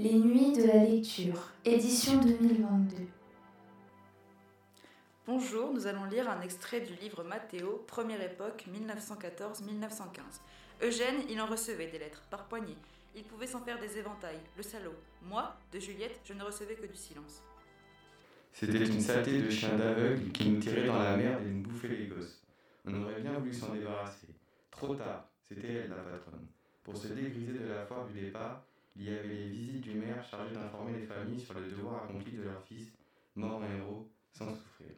Les Nuits de la lecture, édition 2022. Bonjour, nous allons lire un extrait du livre Mathéo, Première époque, 1914-1915. Eugène, il en recevait des lettres, par poignée. Il pouvait s'en faire des éventails, le salaud. Moi, de Juliette, je ne recevais que du silence. C'était une saleté de chien d'aveugle qui nous tirait dans la merde et nous bouffait les gosses. On aurait bien voulu s'en débarrasser. Trop tard, c'était elle la patronne. Pour se dégriser de la foire du départ, il y avait les visites du maire chargé d'informer les familles sur le devoir accompli de leur fils, mort en héros, sans souffrir.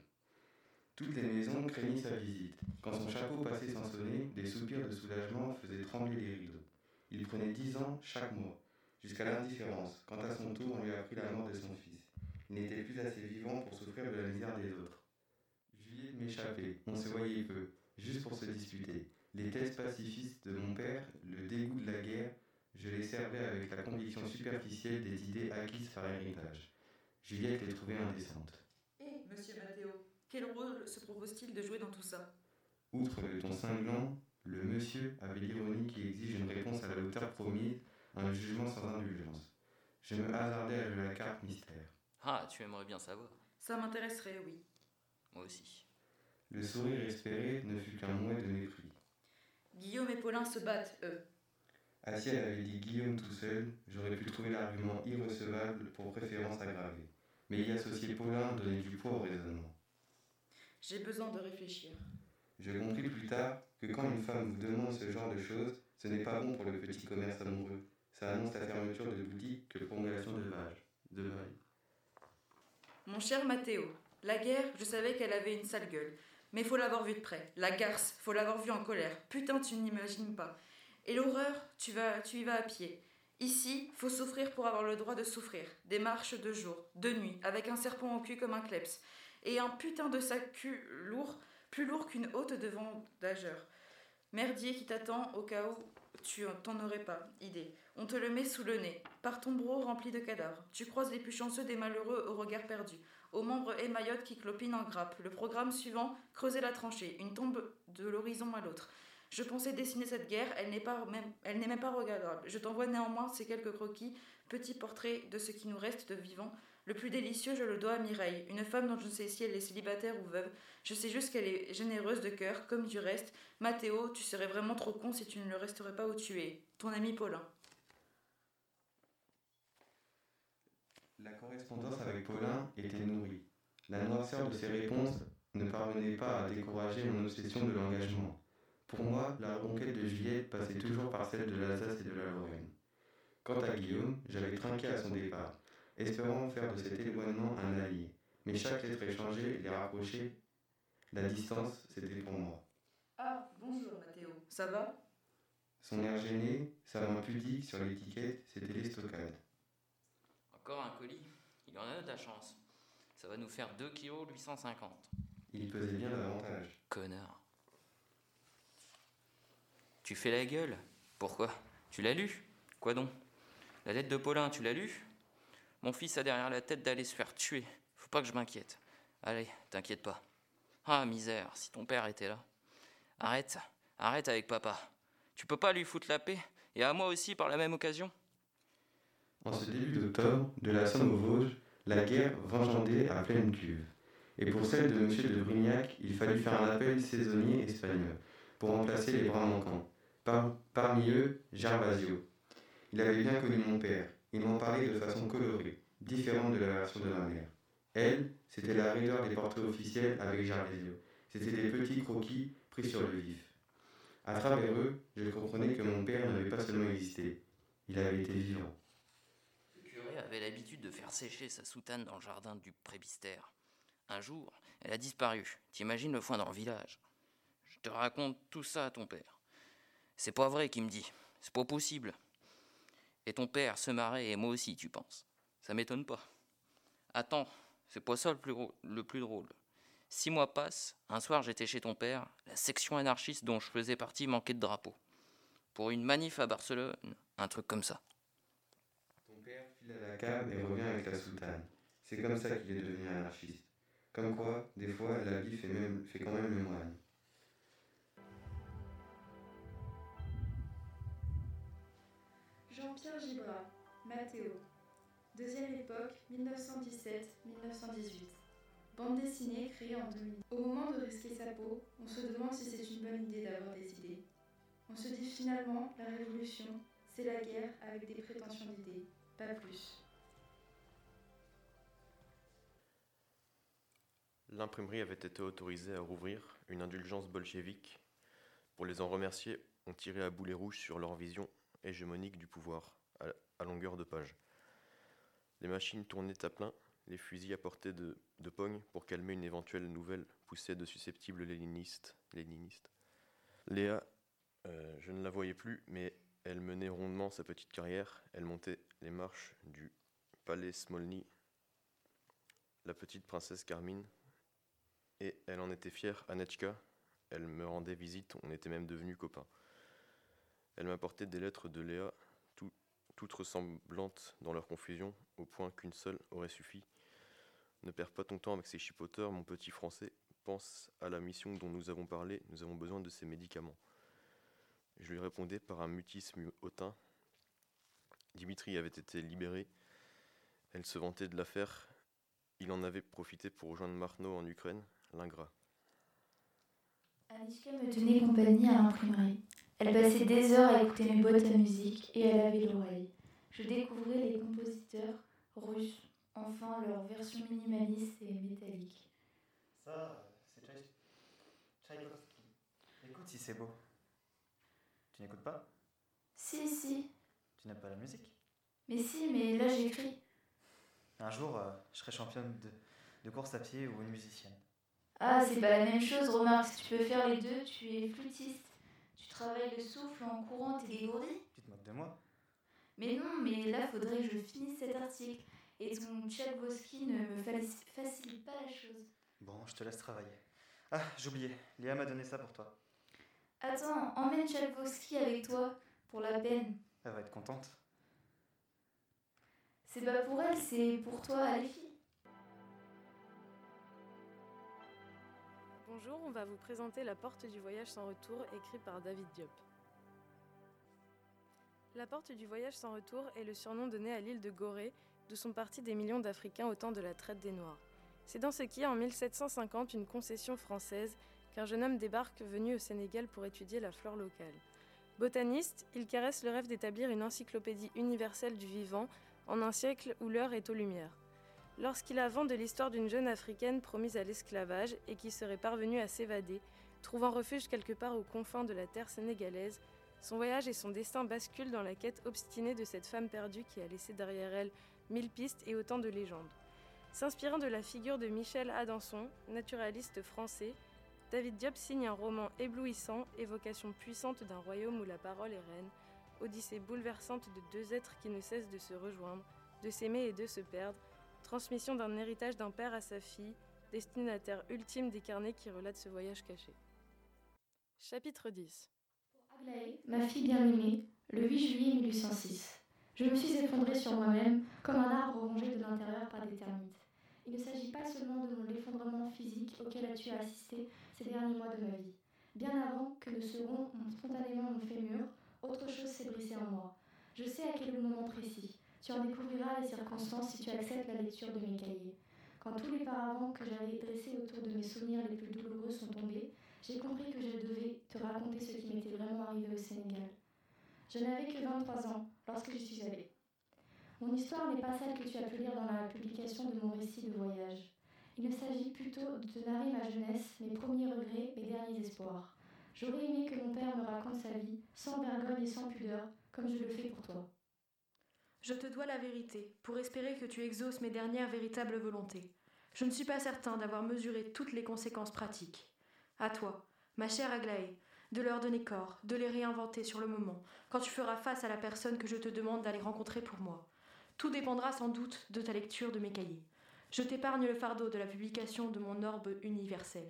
Toutes les maisons craignaient sa visite. Quand son chapeau passait sans sonner, des soupirs de soulagement faisaient trembler les rideaux. Il prenait dix ans chaque mois, jusqu'à l'indifférence, quand à son tour on lui a appris la mort de son fils. Il n'était plus assez vivant pour souffrir de la misère des autres. Juliette m'échappait, on se voyait peu, juste pour se disputer. Les thèses pacifistes de mon père, le dégoût de la guerre, je les servais avec la conviction superficielle des idées acquises par héritage. Juliette les trouvait indécentes. Eh, monsieur Mathéo, quel rôle se propose-t-il de jouer dans tout ça? Outre le ton cinglant, le monsieur avait l'ironie qui exige une réponse à la hauteur promise, un jugement sans indulgence. Je me hasardais à jouer la carte mystère. Ah, tu aimerais bien savoir. Ça m'intéresserait, oui. Moi aussi. Le sourire espéré ne fut qu'un mouet de mépris. Guillaume et Paulin se battent, eux. Ah si elle avait dit Guillaume tout seul, j'aurais pu trouver l'argument irrecevable pour préférence aggravée. Mais y associer Paulin donnait du poids au raisonnement. J'ai besoin de réfléchir. Je compris plus tard que quand une femme vous demande ce genre de choses, ce n'est pas bon pour le petit commerce amoureux. Ça annonce la fermeture de boutique que prolongation de vaches. De vagues. Mon cher Mathéo, la guerre, je savais qu'elle avait une sale gueule. Mais faut l'avoir vue de près. La garce, faut l'avoir vue en colère. Putain, tu n'imagines pas. Et l'horreur, tu, tu y vas à pied. Ici, faut souffrir pour avoir le droit de souffrir. Des marches de jour, de nuit, avec un serpent au cul comme un kleps. Et un putain de sac cul lourd, plus lourd qu'une haute de vendageur. Merdier qui t'attend au cas où tu t'en aurais pas idée. On te le met sous le nez, par ton bro rempli de cadavres. Tu croises les plus chanceux des malheureux au regard perdu, aux membres émaillotes qui clopinent en grappe. Le programme suivant, creuser la tranchée, une tombe de l'horizon à l'autre. Je pensais dessiner cette guerre, elle n'est pas même, elle n'est même pas regardable. Je t'envoie néanmoins ces quelques croquis, petits portraits de ce qui nous reste de vivants. Le plus délicieux, je le dois à Mireille, une femme dont je ne sais si elle est célibataire ou veuve. Je sais juste qu'elle est généreuse de cœur, comme du reste. Mathéo, tu serais vraiment trop con si tu ne le resterais pas où tu es. Ton ami Paulin. La correspondance avec Paulin était nourrie. La noirceur de ses réponses ne parvenait pas à décourager mon obsession de l'engagement. Pour moi, la reconquête de Juliette passait toujours par celle de l'Alsace et de la Lorraine. Quant à Guillaume, j'avais trinqué à son départ, espérant faire de cet éloignement un allié. Mais chaque lettre échangée les rapprochait. La distance, c'était pour moi. Ah, bonjour Mathéo. Ça va? Son air gêné, sa main pudique sur l'étiquette, c'était l'estocade. Encore un colis? Il en a de la chance. Ça va nous faire 2 kg 850. Il pesait bien davantage. Connard. Tu fais la gueule Pourquoi? Tu l'as lu? Quoi donc? La lettre de Paulin, tu l'as lu? Mon fils a derrière la tête d'aller se faire tuer. Faut pas que je m'inquiète. Allez, t'inquiète pas. Ah, misère, si ton père était là. Arrête, arrête avec papa. Tu peux pas lui foutre la paix Et à moi aussi par la même occasion En ce début d'octobre, de la Somme aux Vosges, la guerre vengendait à pleine cuve. Et pour celle de M. de Brignac, il fallut faire un appel saisonnier espagnol pour remplacer les bras manquants. Par- parmi eux, Gervasio. Il avait bien connu mon père. Il m'en parlait de façon colorée, différente de la version de ma mère. Elle, c'était la raideur des portraits officiels avec Gervasio. C'était des petits croquis pris sur le vif. À travers eux, je comprenais que mon père n'avait pas seulement existé, il avait été vivant. Le curé avait l'habitude de faire sécher sa soutane dans le jardin du prébistère. Un jour, elle a disparu. T'imagines le foin dans le village. Je te raconte tout ça à ton père. C'est pas vrai qu'il me dit. C'est pas possible. Et ton père se marrait et moi aussi, tu penses. Ça m'étonne pas. Attends, c'est pas ça le plus, le plus drôle. Six mois passent, un soir j'étais chez ton père, la section anarchiste dont je faisais partie manquait de drapeau. Pour une manif à Barcelone, un truc comme ça. Ton père file à la cave et revient avec la soutane. C'est comme ça qu'il est devenu anarchiste. Comme quoi, des fois, la vie fait, même, fait quand même le moine. Jean-Pierre Gibra, Mathéo, Deuxième époque, 1917-1918. Bande dessinée créée en 2000. Au moment de risquer sa peau, on se demande si c'est une bonne idée d'avoir des idées. On se dit finalement, la révolution, c'est la guerre avec des prétentions d'idées, pas plus. L'imprimerie avait été autorisée à rouvrir, une indulgence bolchevique. Pour les en remercier, on tirait à boulet rouge sur leur vision hégémonique du pouvoir, à, longueur de page. Les machines tournaient à plein, les fusils à portée de, de pogne pour calmer une éventuelle nouvelle poussée de susceptibles léninistes. Léa, euh, je ne la voyais plus, mais elle menait rondement sa petite carrière. Elle montait les marches du palais Smolny. La petite princesse Carmine et elle en était fière, Anetchka. Elle me rendait visite, on était même devenus copains. Elle m'apportait des lettres de Léa, toutes ressemblantes dans leur confusion, au point qu'une seule aurait suffi. Ne perds pas ton temps avec ces chipoteurs, mon petit français. Pense à la mission dont nous avons parlé, nous avons besoin de ces médicaments. Je lui répondais par un mutisme hautain. Dimitri avait été libéré. Elle se vantait de l'affaire. Il en avait profité pour rejoindre Marno en Ukraine l'ingrat. Me tenait compagnie à l'imprimerie. Elle passait des heures à écouter mes boîtes à musique et elle avait l'oreille. Je découvrais les compositeurs russes, enfin leur version minimaliste et métallique. Ça, c'est Tchaïkovski. Écoute si c'est beau. Tu n'écoutes pas? Si, si. Tu n'aimes pas la musique? Mais si, mais là j'écris. Un jour, euh, je serai championne de, de course à pied ou une musicienne. Ah, c'est pas la même chose, remarque. Si tu peux faire les deux, tu es flûtiste. Tu travailles le souffle en courant, t'es dégourdi. Tu te moques de moi Mais non, mais là, faudrait que je finisse cet article. Et ton Tchaikovsky ne me facilite pas la chose. Bon, je te laisse travailler. Ah, j'oubliais. Léa m'a donné ça pour toi. Attends, emmène Tchaikovsky avec toi, pour la peine. Elle va être contente. C'est pas pour elle, c'est pour toi, les Bonjour, on va vous présenter La Porte du Voyage sans retour, écrit par David Diop. La Porte du Voyage sans retour est le surnom donné à l'île de Gorée, d'où sont partis des millions d'Africains au temps de la traite des Noirs. C'est dans ce qui est en 1750 une concession française qu'un jeune homme débarque venu au Sénégal pour étudier la flore locale. Botaniste, il caresse le rêve d'établir une encyclopédie universelle du vivant en un siècle où l'heure est aux lumières. Lorsqu'il vent de l'histoire d'une jeune africaine promise à l'esclavage et qui serait parvenue à s'évader, trouvant refuge quelque part aux confins de la terre sénégalaise, son voyage et son destin basculent dans la quête obstinée de cette femme perdue qui a laissé derrière elle mille pistes et autant de légendes. S'inspirant de la figure de Michel Adanson, naturaliste français, David Diop signe un roman éblouissant, évocation puissante d'un royaume où la parole est reine, odyssée bouleversante de deux êtres qui ne cessent de se rejoindre, de s'aimer et de se perdre, Transmission d'un héritage d'un père à sa fille, destinataire ultime des carnets qui relatent ce voyage caché. Chapitre 10 Pour Aglaé, ma fille bien-aimée, le 8 juillet 1806. Je me suis effondrée sur moi-même comme un arbre rongé de l'intérieur par des termites. Il ne s'agit pas seulement de mon effondrement physique auquel as-tu assisté ces derniers mois de ma vie. Bien avant que ne se rompt spontanément mon fémur, autre chose s'est brisée en moi. Je sais à quel moment précis. Tu en découvriras les circonstances si tu acceptes la lecture de mes cahiers. Quand tous les paravents que j'avais dressés autour de mes souvenirs les plus douloureux sont tombés, j'ai compris que je devais te raconter ce qui m'était vraiment arrivé au Sénégal. Je n'avais que 23 ans lorsque je suis allée. Mon histoire n'est pas celle que tu as pu lire dans la publication de mon récit de voyage. Il ne s'agit plutôt de te narrer ma jeunesse, mes premiers regrets, mes derniers espoirs. J'aurais aimé que mon père me raconte sa vie, sans vergogne et sans pudeur, comme je le fais pour toi. Je te dois la vérité, pour espérer que tu exauces mes dernières véritables volontés. Je ne suis pas certain d'avoir mesuré toutes les conséquences pratiques. À toi, ma chère Aglaé, de leur donner corps, de les réinventer sur le moment, quand tu feras face à la personne que je te demande d'aller rencontrer pour moi. Tout dépendra sans doute de ta lecture de mes cahiers. Je t'épargne le fardeau de la publication de mon orbe universel.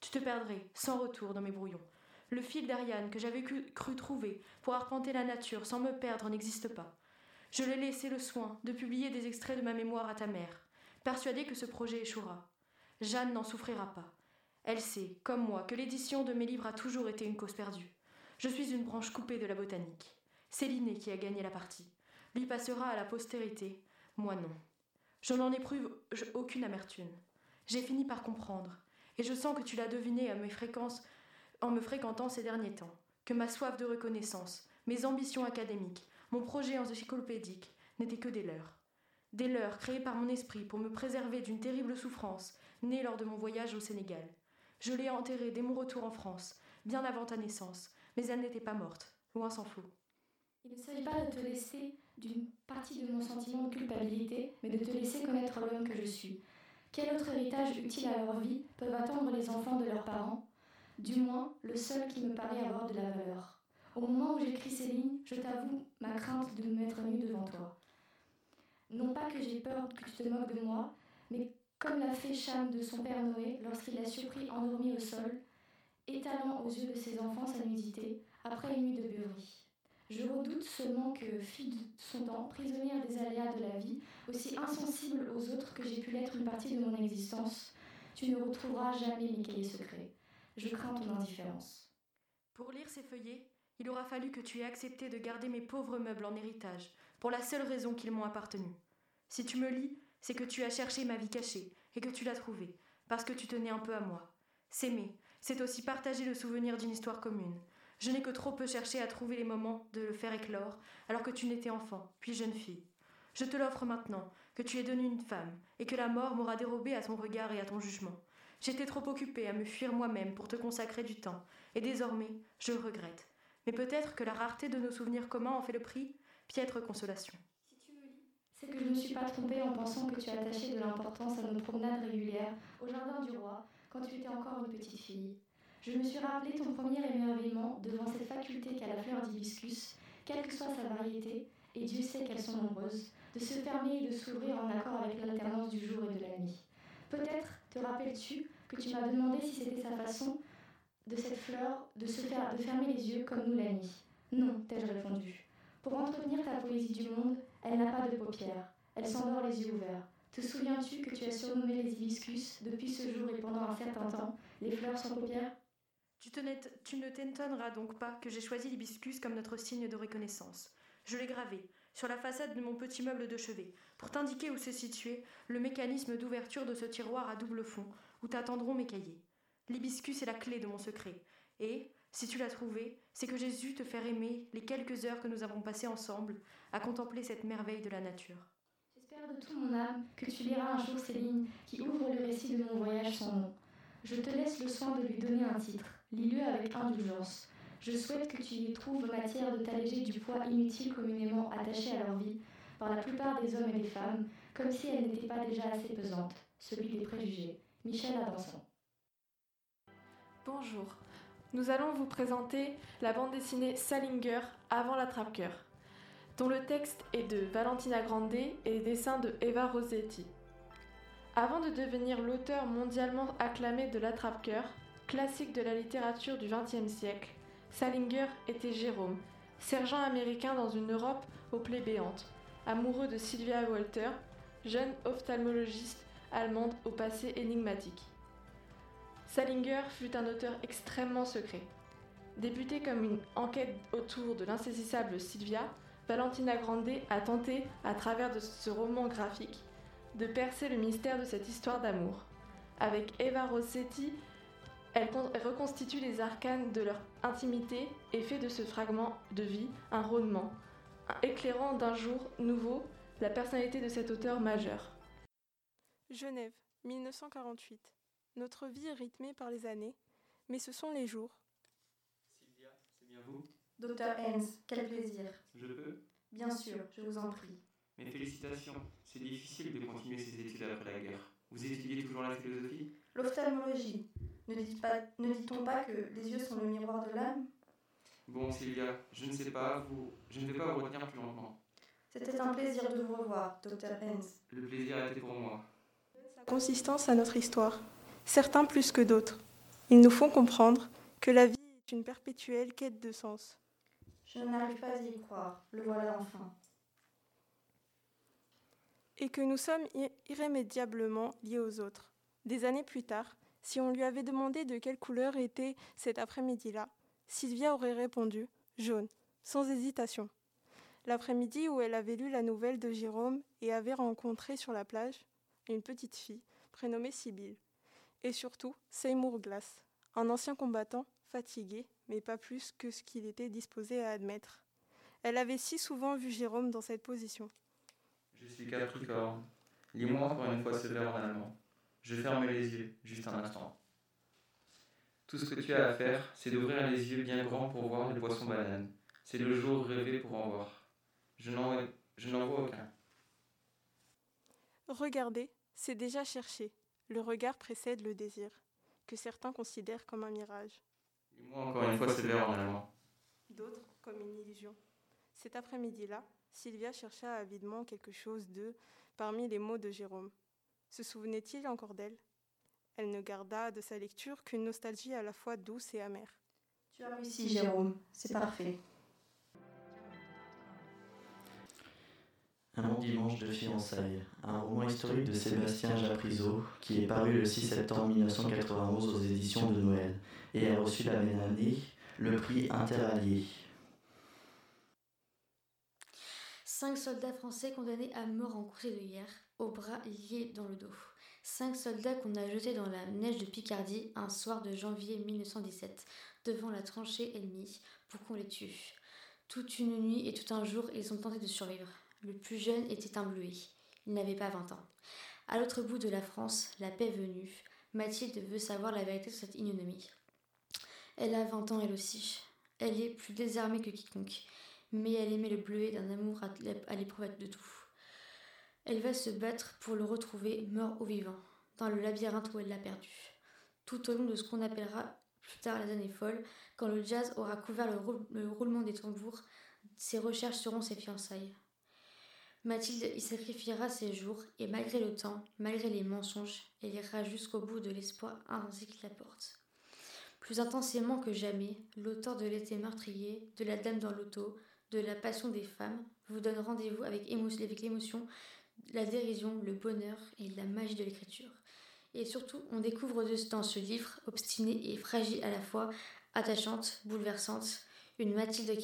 Tu te perdrais, sans retour, dans mes brouillons. Le fil d'Ariane que j'avais cru trouver pour arpenter la nature sans me perdre n'existe pas. Je l'ai laissé le soin de publier des extraits de ma mémoire à ta mère, persuadée que ce projet échouera. Jeanne n'en souffrira pas. Elle sait, comme moi, que l'édition de mes livres a toujours été une cause perdue. Je suis une branche coupée de la botanique. C'est l'inné qui a gagné la partie. Lui passera à la postérité Moi non. Je n'en éprouve aucune amertume. J'ai fini par comprendre, et je sens que tu l'as deviné à mes fréquences, en me fréquentant ces derniers temps, que ma soif de reconnaissance, mes ambitions académiques, mon projet encyclopédique n'étaient que des leurs. Des leurs créés par mon esprit pour me préserver d'une terrible souffrance née lors de mon voyage au Sénégal. Je l'ai enterrée dès mon retour en France, bien avant ta naissance, mais elle n'était pas morte, loin s'en faut. Il ne s'agit pas de te laisser d'une partie de mon sentiment de culpabilité, mais de te laisser connaître l'homme que je suis. Quel autre héritage utile à leur vie peuvent attendre les enfants de leurs parents? Du moins, le seul qui me paraît avoir de la valeur. Au moment où j'écris ces lignes, je t'avoue ma crainte de me mettre nu devant toi. Non pas que j'ai peur que tu te moques de moi, mais comme l'a fait Cham de son père Noé lorsqu'il l'a surpris endormi au sol, étalant aux yeux de ses enfants sa nudité, après une nuit de beuverie. Je redoute seulement que, fille de son temps, prisonnière des aléas de la vie, aussi insensible aux autres que j'ai pu l'être une partie de mon existence, tu ne retrouveras jamais mes cahiers secrets. Je crains ton indifférence. Pour lire ces feuillets, il aura fallu que tu aies accepté de garder mes pauvres meubles en héritage, pour la seule raison qu'ils m'ont appartenu. Si tu me lis, c'est que tu as cherché ma vie cachée, et que tu l'as trouvée, parce que tu tenais un peu à moi. S'aimer, c'est aussi partager le souvenir d'une histoire commune. Je n'ai que trop peu cherché à trouver les moments de le faire éclore, alors que tu n'étais enfant, puis jeune fille. Je te l'offre maintenant, que tu es devenue une femme, et que la mort m'aura dérobé à ton regard et à ton jugement. J'étais trop occupée à me fuir moi-même pour te consacrer du temps, et désormais, je le regrette. Mais peut-être que la rareté de nos souvenirs communs en fait le prix, piètre consolation. Si tu me lis, c'est que je ne suis pas trompée en pensant que tu attachais de l'importance à nos promenades régulières au jardin du roi quand tu étais encore une petite fille. Je me suis rappelé ton premier émerveillement devant cette faculté qu'a la fleur d'hibiscus, quelle que soit sa variété, et Dieu sait qu'elles sont nombreuses, de se fermer et de s'ouvrir en accord avec l'alternance du jour et de la nuit. Peut-être te rappelles-tu que tu m'as demandé si c'était sa façon de cette fleur de se fermer les yeux comme nous la nuit. Non, t'ai-je répondu. Pour entretenir ta poésie du monde, elle n'a pas de paupières. Elle s'endort les yeux ouverts. Te souviens-tu que tu as surnommé les hibiscus depuis ce jour et pendant un certain temps les fleurs sans paupières? Tu, tu ne t'étonneras donc pas que j'ai choisi l'hibiscus comme notre signe de reconnaissance. Je l'ai gravé sur la façade de mon petit meuble de chevet pour t'indiquer où se situait le mécanisme d'ouverture de ce tiroir à double fond où t'attendront mes cahiers. L'hibiscus est la clé de mon secret. Et, si tu l'as trouvé, c'est que j'ai dû te faire aimer les quelques heures que nous avons passées ensemble à contempler cette merveille de la nature. J'espère de tout mon âme que tu liras un jour ces lignes qui ouvrent le récit de mon voyage sans nom. Je te laisse le soin de lui donner un titre. Lis-le avec indulgence. Je souhaite que tu y trouves matière de t'alléger du poids inutile communément attaché à leur vie par la plupart des hommes et des femmes, comme si elle n'était pas déjà assez pesante, celui des préjugés. Michel Adanson. Bonjour, nous allons vous présenter la bande dessinée Salinger avant la cœur dont le texte est de Valentina Grande et les dessins de Eva Rossetti. Avant de devenir l'auteur mondialement acclamé de l'attrape-cœur, classique de la littérature du XXe siècle, Salinger était Jérôme, sergent américain dans une Europe aux plaies béantes, amoureux de Sylvia Walter, jeune ophtalmologiste allemande au passé énigmatique. Salinger fut un auteur extrêmement secret. Débuté comme une enquête autour de l'insaisissable Sylvia, Valentina Grande a tenté, à travers de ce roman graphique, de percer le mystère de cette histoire d'amour. Avec Eva Rossetti, elle reconstitue les arcanes de leur intimité et fait de ce fragment de vie un rôdement, éclairant d'un jour nouveau la personnalité de cet auteur majeur. Genève, 1948. Notre vie est rythmée par les années, mais ce sont les jours. Sylvia, c'est bien vous? Docteur Hens, quel plaisir. Je peux? Bien sûr, je vous en prie. Mes félicitations. C'est difficile de continuer ses études après la guerre. Vous étudiez toujours la philosophie? L'ophtalmologie. Ne dit-on pas, que les yeux sont le miroir de l'âme? Bon, Sylvia, je ne sais pas, vous, je ne vais pas vous retenir plus longtemps. C'était un plaisir de vous revoir, docteur Hens. Le plaisir a été pour moi. Sa consistance à notre histoire, certains plus que d'autres. Ils nous font comprendre que la vie est une perpétuelle quête de sens. Je n'arrive pas à y croire, le voilà enfin. Et que nous sommes irrémédiablement liés aux autres. Des années plus tard, si on lui avait demandé de quelle couleur était cet après-midi-là, Sylvia aurait répondu jaune, sans hésitation. L'après-midi où elle avait lu la nouvelle de Jérôme et avait rencontré sur la plage une petite fille prénommée Sibylle. Et surtout Seymour Glass, un ancien combattant fatigué, mais pas plus que ce qu'il était disposé à admettre. Elle avait si souvent vu Jérôme dans cette position. Je suis Capricorne. Lis-moi encore une fois ce vers en allemand. Je ferme les yeux, juste un instant. Tout ce que tu as à faire, c'est d'ouvrir les yeux bien grands pour voir le poisson banane. C'est le jour rêvé pour en voir. Je n'en vois aucun. Regardez, c'est déjà cherché. Le regard précède le désir, que certains considèrent comme un mirage. Encore une fois en allemand. D'autres comme une illusion. Cet après-midi-là, Sylvia chercha avidement quelque chose de parmi les mots de Jérôme. Se souvenait-il encore d'elle? Elle ne garda de sa lecture qu'une nostalgie à la fois douce et amère. Tu as réussi, Jérôme, c'est parfait. Un bon dimanche de fiançailles, un roman historique de Sébastien Japrisot qui est paru le 6 septembre 1991 aux éditions de Noël et a reçu la même année le prix Interallié. Cinq soldats français condamnés à mort en course de guerre, aux bras liés dans le dos. Cinq soldats qu'on a jetés dans la neige de Picardie un soir de janvier 1917, devant la tranchée ennemie, pour qu'on les tue. Toute une nuit et tout un jour, ils ont tenté de survivre. Le plus jeune était un bleuet. Il n'avait pas vingt ans. À l'autre bout de la France, la paix venue, Mathilde veut savoir la vérité sur cette ignominie. Elle a vingt ans elle aussi. Elle est plus désarmée que quiconque mais elle aimait le bleuet d'un amour à l'épreuve de tout. Elle va se battre pour le retrouver mort ou vivant, dans le labyrinthe où elle l'a perdu. Tout au long de ce qu'on appellera plus tard les années folles, quand le jazz aura couvert le, roulement des tambours, ses recherches seront ses fiançailles. Mathilde y sacrifiera ses jours, et malgré le temps, malgré les mensonges, elle ira jusqu'au bout de l'espoir intensif qui la porte. Plus intensément que jamais, l'auteur de l'été meurtrier, de la dame dans l'auto, de la passion des femmes vous donne rendez-vous avec, l'émotion, la dérision, le bonheur et la magie de l'écriture. Et surtout, on découvre dans ce livre, obstiné et fragile à la fois, attachante, bouleversante, une Mathilde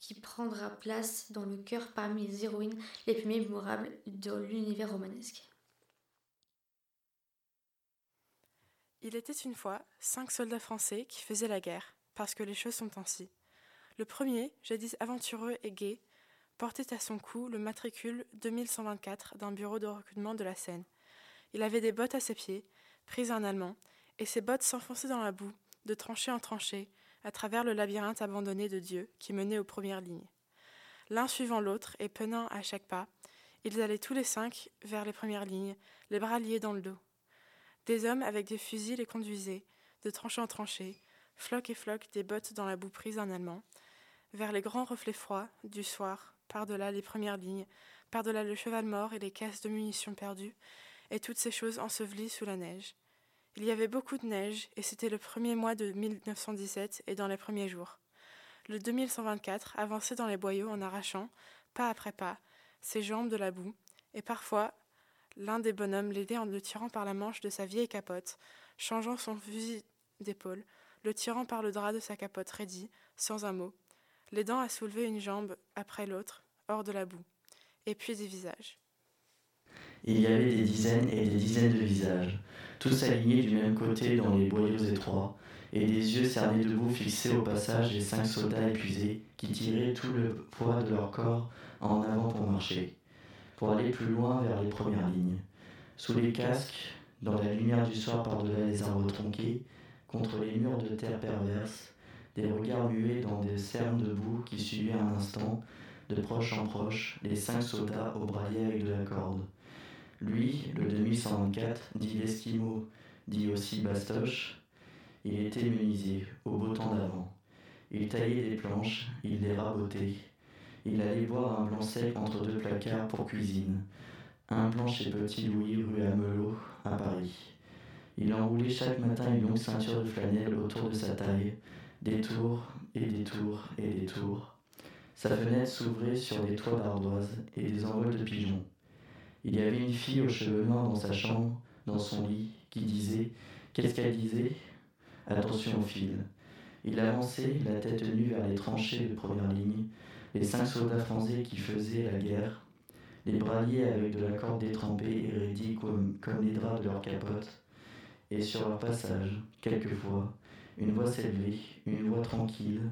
qui, prendra place dans le cœur parmi les héroïnes les plus mémorables de l'univers romanesque. Il était une fois cinq soldats français qui faisaient la guerre, parce que les choses sont ainsi. Le premier, jadis aventureux et gai, portait à son cou le matricule 2124 d'un bureau de recrutement de la Seine. Il avait des bottes à ses pieds, prises en allemand, et ses bottes s'enfonçaient dans la boue, de tranchée en tranchée, à travers le labyrinthe abandonné de Dieu qui menait aux premières lignes. L'un suivant l'autre et peinant à chaque pas, ils allaient tous les cinq vers les premières lignes, les bras liés dans le dos. Des hommes avec des fusils les conduisaient, de tranchée en tranchée, floc et floc des bottes dans la boue prise en allemand, vers les grands reflets froids du soir, par-delà les premières lignes, par-delà le cheval mort et les caisses de munitions perdues, et toutes ces choses ensevelies sous la neige. Il y avait beaucoup de neige, et c'était le premier mois de 1917 et dans les premiers jours. Le 2124 avançait dans les boyaux en arrachant, pas après pas, ses jambes de la boue, et parfois l'un des bonhommes l'aidait en le tirant par la manche de sa vieille capote, changeant son fusil d'épaule, le tirant par le drap de sa capote raidie, sans un mot, l'aidant à soulever une jambe après l'autre, hors de la boue, et puis des visages. Il y avait des dizaines et des dizaines de visages, tous alignés du même côté dans les boyaux étroits, et des yeux cernés debout fixés au passage des cinq soldats épuisés qui tiraient tout le poids de leur corps en avant pour marcher, pour aller plus loin vers les premières lignes. Sous les casques, dans la lumière du soir par-delà les arbres tronqués, contre les murs de terre perverse, des regards muets dans des cernes de boue qui suivaient un instant, de proche en proche, les cinq soldats au brasier avec de la corde. Lui, le 2124, dit l'Esquimau, dit aussi Bastoche, il était menuisier, au beau temps d'avant. Il taillait des planches, il les rabotait. Il allait boire un blanc sec entre deux placards pour cuisine. Un blanc chez Petit Louis, rue Amelot, à Paris. Il enroulait chaque matin une longue ceinture de flanelle autour de sa taille, des tours et des tours et des tours. Sa fenêtre s'ouvrait sur des toits d'ardoise et des envols de pigeons. Il y avait une fille aux cheveux noirs dans sa chambre, dans son lit, qui disait Qu'est-ce qu'elle disait? Attention au fil. Il avançait, la tête nue vers les tranchées de première ligne, les cinq soldats français qui faisaient la guerre, les bras liés avec de la corde détrempée et raidis comme, comme les draps de leur capote, et sur leur passage, quelquefois, une voix s'élevait, une voix tranquille,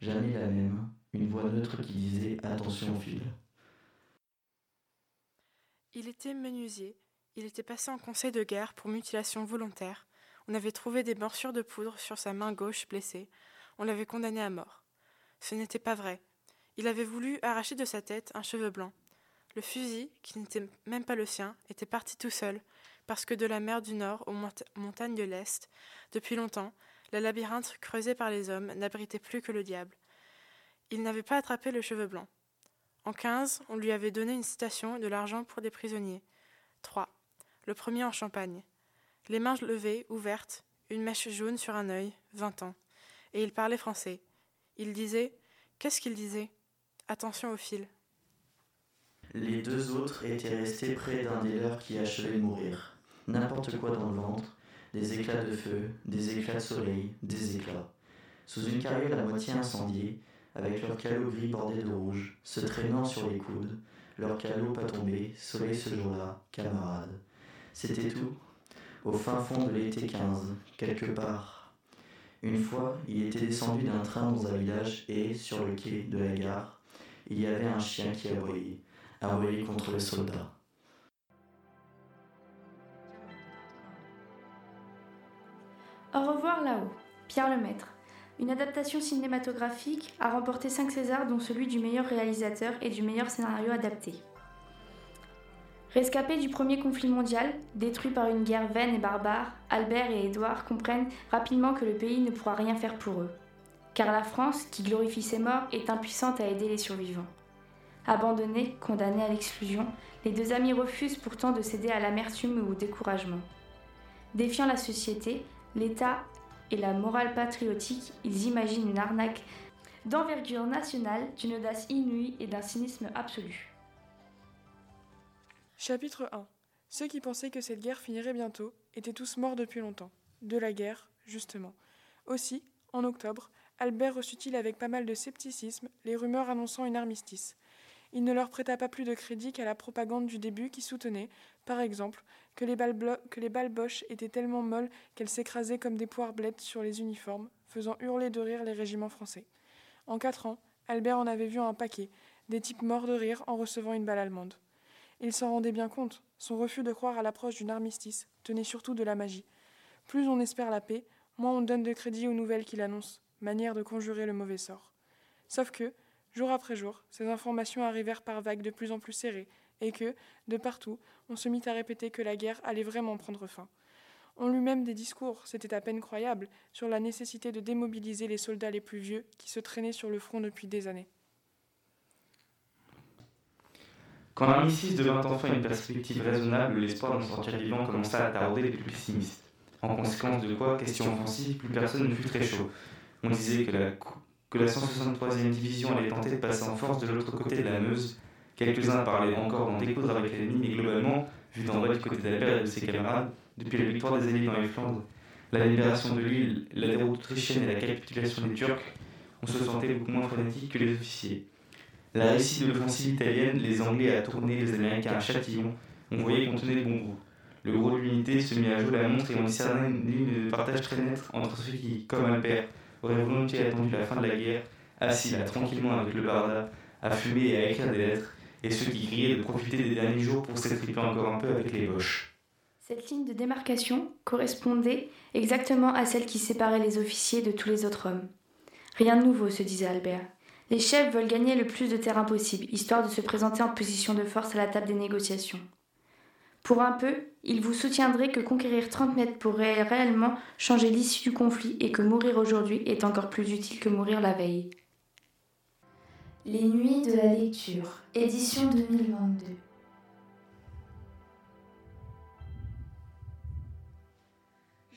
jamais la même, une voix neutre qui disait Attention au fil. Il était menuisier, il était passé en conseil de guerre pour mutilation volontaire, on avait trouvé des morsures de poudre sur sa main gauche blessée, on l'avait condamné à mort. Ce n'était pas vrai. Il avait voulu arracher de sa tête un cheveu blanc. Le fusil, qui n'était même pas le sien, était parti tout seul, parce que de la mer du Nord aux montagnes de l'Est, depuis longtemps, la labyrinthe creusée par les hommes n'abritait plus que le diable. Il n'avait pas attrapé le cheveu blanc. En quinze, on lui avait donné une citation et de l'argent pour des prisonniers. Trois. Le premier en Champagne. Les mains levées, ouvertes, une mèche jaune sur un œil, vingt ans. Et il parlait français. Il disait Qu'est-ce qu'il disait? Attention au fil. Les deux autres étaient restés près d'un des leurs qui achevait de mourir. N'importe quoi dans le ventre, des éclats de feu, des éclats de soleil, des éclats. Sous une carriole à moitié incendiée, avec leur calot gris bordé de rouge, se traînant sur les coudes, leur calot pas tombé, soleil ce jour-là, camarades. C'était tout, au fin fond de l'été 15, quelque part. Une fois, il était descendu d'un train dans un village et, sur le quai de la gare, il y avait un chien qui aboyait, aboyait contre les soldats. Au revoir là-haut, Pierre Lemaître. Une adaptation cinématographique a remporté 5 Césars, dont celui du meilleur réalisateur et du meilleur scénario adapté. Rescapés du premier conflit mondial, détruits par une guerre vaine et barbare, Albert et Édouard comprennent rapidement que le pays ne pourra rien faire pour eux. Car la France, qui glorifie ses morts, est impuissante à aider les survivants. Abandonnés, condamnés à l'exclusion, les deux amis refusent pourtant de céder à l'amertume ou au découragement. Défiant la société, l'État et la morale patriotique, ils imaginent une arnaque d'envergure nationale, d'une audace inouïe et d'un cynisme absolu. Chapitre 1 Ceux qui pensaient que cette guerre finirait bientôt étaient tous morts depuis longtemps. De la guerre, justement. Aussi, en octobre, Albert reçut-il avec pas mal de scepticisme les rumeurs annonçant une armistice. Il ne leur prêta pas plus de crédit qu'à la propagande du début qui soutenait, par exemple, que les balles, que les balles Boches étaient tellement molles qu'elles s'écrasaient comme des poires blettes sur les uniformes, faisant hurler de rire les régiments français. En quatre ans, Albert en avait vu un paquet, des types morts de rire en recevant une balle allemande. Il s'en rendait bien compte, son refus de croire à l'approche d'une armistice tenait surtout de la magie. Plus on espère la paix, moins on donne de crédit aux nouvelles qu'il annonce, manière de conjurer le mauvais sort. Sauf que, jour après jour, ces informations arrivèrent par vagues de plus en plus serrées, et que, de partout, on se mit à répéter que la guerre allait vraiment prendre fin. On lut même des discours, c'était à peine croyable, sur la nécessité de démobiliser les soldats les plus vieux qui se traînaient sur le front depuis des années. Quand l'armistice devint enfin une perspective raisonnable, l'espoir d'en sortir vivant commença à tarauder les plus pessimistes. En conséquence de quoi, question offensive, plus personne ne fut très chaud. On disait que la, que la 163e division allait tenter de passer en force de l'autre côté de la Meuse. Quelques-uns parlaient encore d'en découdre avec l'ennemi, mais globalement, vu d'en bas du côté d'Albert et de ses camarades, depuis la victoire des Alliés dans les Flandres, la libération de l'île, la déroute autrichienne et la capitulation des Turcs, on se sentait beaucoup moins frénétique que les officiers. La réussite de l'offensive italienne, les Anglais à tourner les Américains à Châtillon, on voyait qu'on tenait bon bout. Le gros de l'unité se mit à jouer la montre et on discernait une ligne de partage très nette entre ceux qui, comme Albert, auraient volontiers attendu la fin de la guerre, assis là tranquillement avec le barda, à fumer et à écrire des lettres, et ceux qui criaient de profiter des derniers jours pour s'étriper encore un peu avec les boches. Cette ligne de démarcation correspondait exactement à celle qui séparait les officiers de tous les autres hommes. Rien de nouveau, se disait Albert. Les chefs veulent gagner le plus de terrain possible, histoire de se présenter en position de force à la table des négociations. Pour un peu, ils vous soutiendraient que conquérir 30 mètres pourrait réellement changer l'issue du conflit et que mourir aujourd'hui est encore plus utile que mourir la veille. Les Nuits de la lecture, édition 2022.